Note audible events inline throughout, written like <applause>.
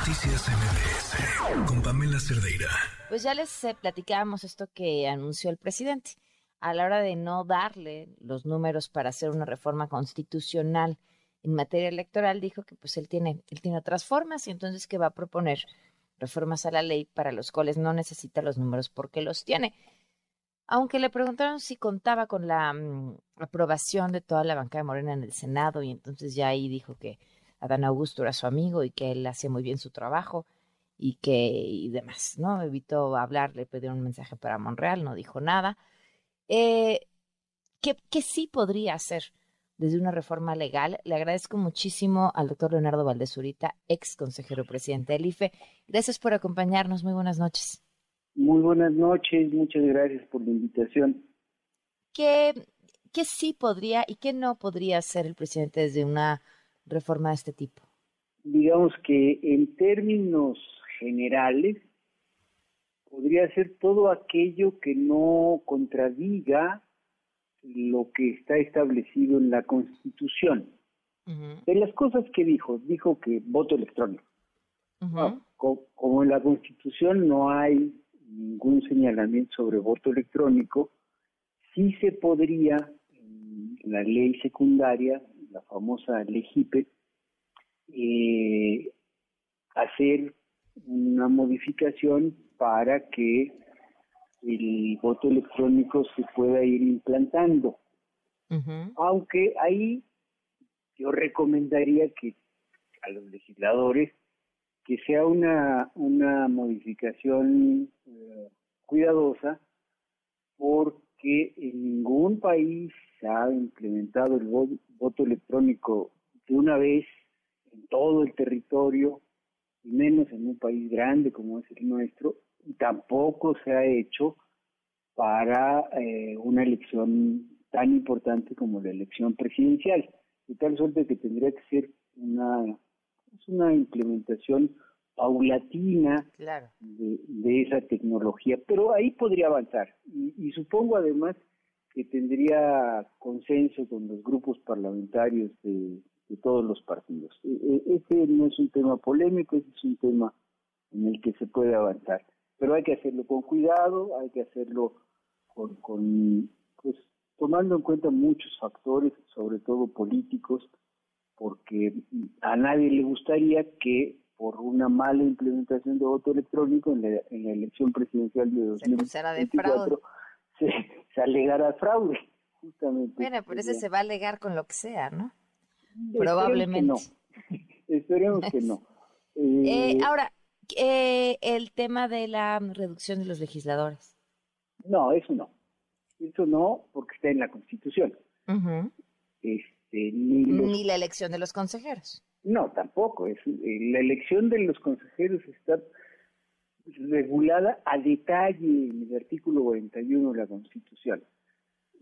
Noticias MBS con Pamela Cerdeira. Pues ya les eh, platicábamos esto que anunció el presidente. A la hora de no darle los números para hacer una reforma constitucional en materia electoral, dijo que pues él tiene, él tiene otras formas y entonces que va a proponer reformas a la ley para los cuales no necesita los números porque los tiene. Aunque le preguntaron si contaba con la mm, aprobación de toda la bancada de Morena en el Senado y entonces ya ahí dijo que Adán Augusto era su amigo y que él hacía muy bien su trabajo y que y demás, ¿no? Evitó hablar, le pidió un mensaje para Monreal, no dijo nada. Eh, ¿qué, ¿Qué sí podría hacer desde una reforma legal? Le agradezco muchísimo al doctor Leonardo Valdezurita, ex consejero presidente del IFE. Gracias por acompañarnos. Muy buenas noches. Muy buenas noches. Muchas gracias por la invitación. ¿Qué, qué sí podría y qué no podría hacer el presidente desde una reforma de este tipo? Digamos que en términos generales podría ser todo aquello que no contradiga lo que está establecido en la Constitución. De las cosas que dijo, dijo que voto electrónico. Ah, como en la Constitución no hay ningún señalamiento sobre voto electrónico, sí se podría, en la ley secundaria, la famosa LEGIPE, eh, hacer una modificación para que el voto electrónico se pueda ir implantando. Aunque ahí yo recomendaría que a los legisladores que sea una, una modificación eh, cuidadosa porque en ningún país se ha implementado el voto electrónico de una vez en todo el territorio, y menos en un país grande como es el nuestro, y tampoco se ha hecho para eh, una elección tan importante como la elección presidencial, de tal suerte que tendría que ser una, una implementación paulatina de, esa tecnología, pero ahí podría avanzar. Y supongo además que tendría consenso con los grupos parlamentarios de, todos los partidos. Este no es un tema polémico, este es un tema en el que se puede avanzar, pero hay que hacerlo con cuidado, hay que hacerlo con, con pues tomando en cuenta muchos factores, sobre todo políticos, porque a nadie le gustaría que por una mala implementación de voto electrónico en la, en la elección presidencial de 2024 se, alegara fraude, justamente. Bueno, por eso se va a alegar con lo que sea, ¿no? Probablemente. <laughs> Esperemos que no. <laughs> Eh, eh, ahora, eh, el tema de la reducción de los legisladores. No, eso no. Eso no, porque está en la Constitución. este, ni, ni, la elección de los consejeros. No, tampoco. Es, la elección de los consejeros está regulada a detalle en el artículo 41 de la Constitución.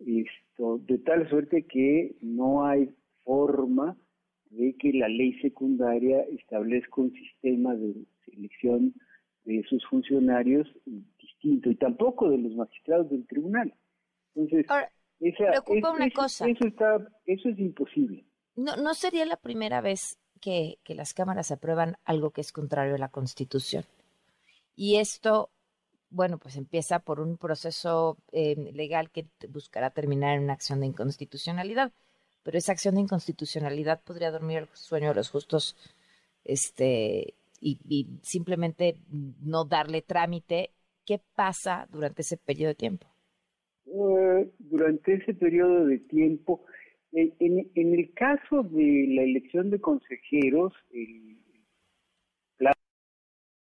Esto, de tal suerte que no hay forma de que la ley secundaria establezca un sistema de selección de sus funcionarios distinto y tampoco de los magistrados del tribunal. Entonces, preocupa una cosa. Eso, está, eso es imposible. No, no sería la primera vez que, las cámaras aprueban algo que es contrario a la Constitución. Y esto, bueno, pues empieza por un proceso eh, legal que buscará terminar en una acción de inconstitucionalidad. Pero esa acción de inconstitucionalidad podría dormir el sueño de los justos este, y, simplemente no darle trámite. ¿Qué pasa durante ese periodo de tiempo? Eh, durante ese periodo de tiempo, en, en, el caso de la elección de consejeros, el plan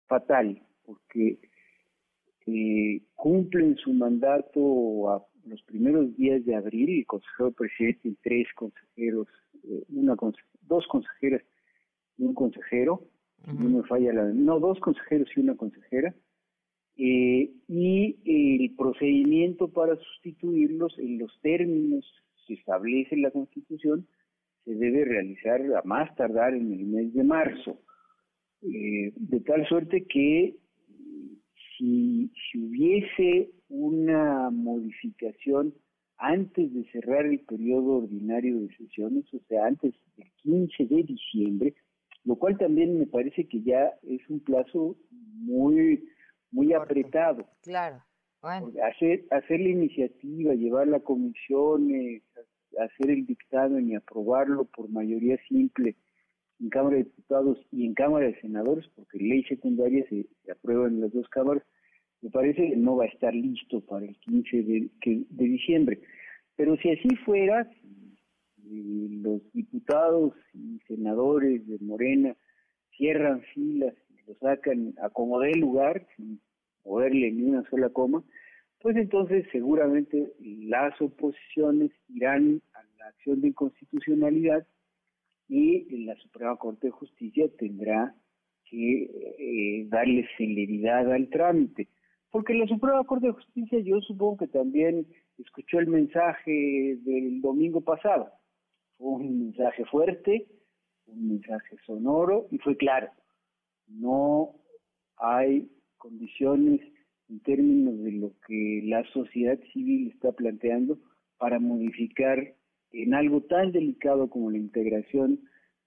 fatal porque eh, cumplen su mandato a los primeros días de abril, el consejero presidente y tres consejeros, eh, una dos consejeras y un consejero, no me falla la, no, dos consejeros y una consejera, eh, y el procedimiento para sustituirlos en los términos que establece la Constitución se debe realizar a más tardar en el mes de marzo, de tal suerte que si, hubiese una modificación antes de cerrar el periodo ordinario de sesiones, o sea, antes del 15 de diciembre, lo cual también me parece que ya es un plazo muy, muy apretado. Claro. Hacer, hacer la iniciativa, llevar la comisión, hacer el dictamen y aprobarlo por mayoría simple en Cámara de Diputados y en Cámara de Senadores, porque ley secundaria se, aprueba en las dos cámaras, me parece que no va a estar listo para el 15 de, de diciembre. Pero si así fuera, los diputados y senadores de Morena cierran filas y lo sacan a como dé lugar, sin moverle ni una sola coma, pues entonces seguramente las oposiciones irán a la acción de inconstitucionalidad y la Suprema Corte de Justicia tendrá que eh, darle celeridad al trámite. Porque la Suprema Corte de Justicia yo supongo que también escuchó el mensaje del domingo pasado. Fue un mensaje fuerte, un mensaje sonoro y fue claro. No hay condiciones en términos de lo que la sociedad civil está planteando para modificar en algo tan delicado como la integración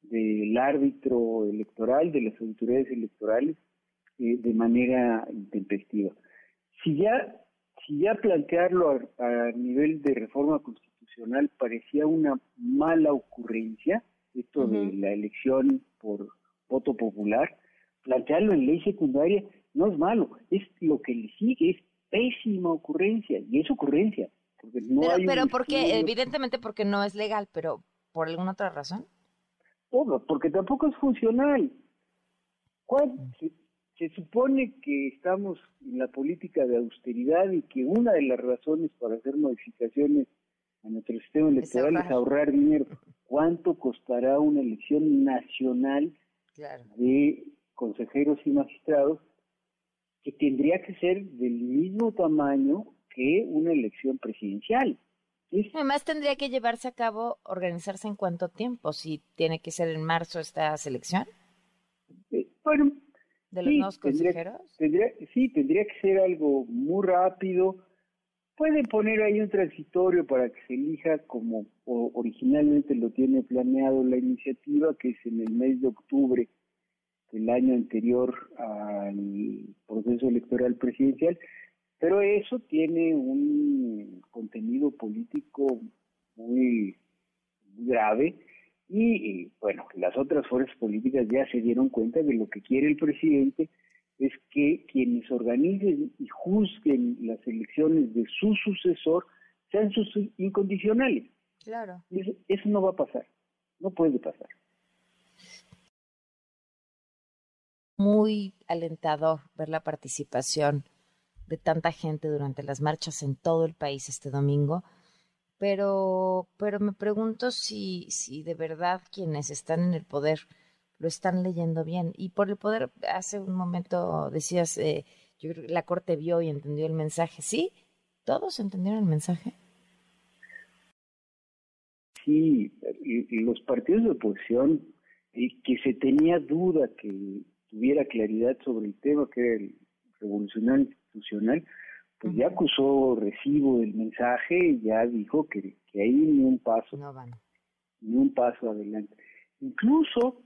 del árbitro electoral, de las autoridades electorales, eh, de manera intempestiva. Si ya, si ya plantearlo a, nivel de reforma constitucional parecía una mala ocurrencia, esto de la elección por voto popular, plantearlo en ley secundaria no es malo, es lo que le sigue, es pésima ocurrencia, y es ocurrencia pero, pero porque, evidentemente porque no es legal, pero ¿por alguna otra razón? Todo, porque tampoco es funcional. ¿Cuál? Se, supone que estamos en la política de austeridad y que una de las razones para hacer modificaciones a nuestro sistema electoral es ahorrar, dinero. ¿Cuánto costará una elección nacional de consejeros y magistrados que tendría que ser del mismo tamaño que una elección presidencial. Además tendría que llevarse a cabo, organizarse en cuánto tiempo, si tiene que ser en marzo esta selección. Eh, bueno, de los nuevos consejeros. sí, tendría que ser algo muy rápido. Pueden poner ahí un transitorio para que se elija como originalmente lo tiene planeado la iniciativa, que es en el mes de octubre del año anterior al proceso electoral presidencial, pero eso tiene un contenido político muy, grave y, bueno, las otras fuerzas políticas ya se dieron cuenta de lo que quiere el presidente es que quienes organicen y juzguen las elecciones de su sucesor sean sus incondicionales. Claro. Eso, eso no va a pasar, no puede pasar. Muy alentador ver la participación de tanta gente durante las marchas en todo el país este domingo. Pero, pero me pregunto si, si de verdad quienes están en el poder lo están leyendo bien. Y por el poder, hace un momento decías, eh, yo creo que la Corte vio y entendió el mensaje. ¿Sí? ¿Todos entendieron el mensaje? Sí, los partidos de oposición, y que se tenía duda que tuviera claridad sobre el tema, que era el revolucionario institucional, pues ya acusó recibo del mensaje y ya dijo que, que ahí ni un paso, ni un paso adelante. Incluso,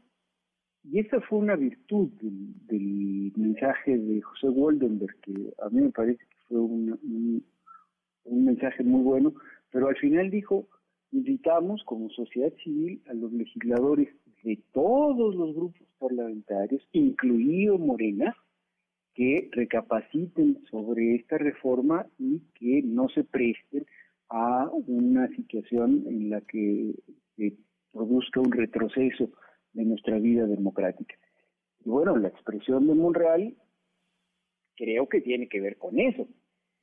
y esa fue una virtud del, mensaje de José Woldenberg, que a mí me parece que fue un, un mensaje muy bueno, pero al final dijo, invitamos como sociedad civil a los legisladores de todos los grupos parlamentarios, incluido Morena, que recapaciten sobre esta reforma y que no se presten a una situación en la que produzca un retroceso de nuestra vida democrática. Y bueno, la expresión de Monreal creo que tiene que ver con eso.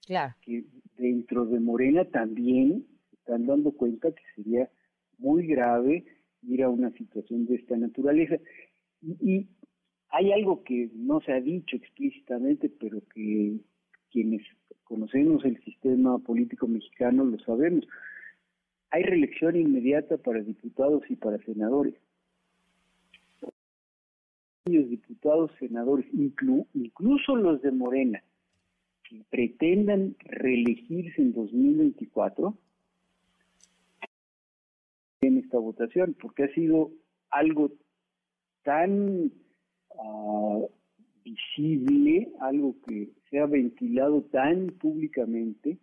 Claro. Que dentro de Morena también se están dando cuenta que sería muy grave ir a una situación de esta naturaleza. y hay algo que no se ha dicho explícitamente, pero que quienes conocemos el sistema político mexicano lo sabemos. Hay reelección inmediata para diputados y para senadores. Los diputados, senadores, incluso los de Morena, que pretendan reelegirse en 2024, en esta votación, porque ha sido algo tan ah, visible, algo que se ha ventilado tan públicamente,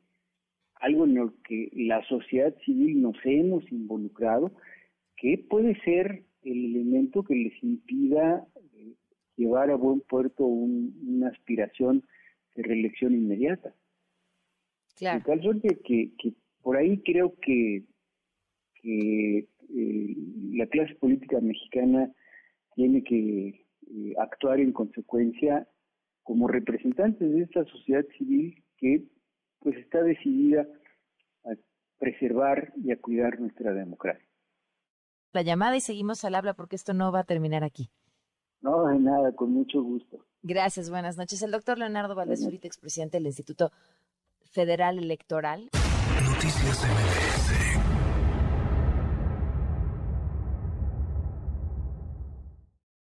algo en lo que la sociedad civil nos hemos involucrado, que puede ser el elemento que les impida eh, llevar a buen puerto una aspiración de reelección inmediata. Claro. tal suerte que, que por ahí creo que, que eh, la clase política mexicana tiene que eh, actuar en consecuencia como representantes de esta sociedad civil que pues está decidida a preservar y a cuidar nuestra democracia. La llamada y seguimos al habla porque esto no va a terminar aquí. No, de nada, con mucho gusto. Gracias, buenas noches. El doctor Leonardo Valdés Urita, expresidente del Instituto Federal Electoral. Noticias MBS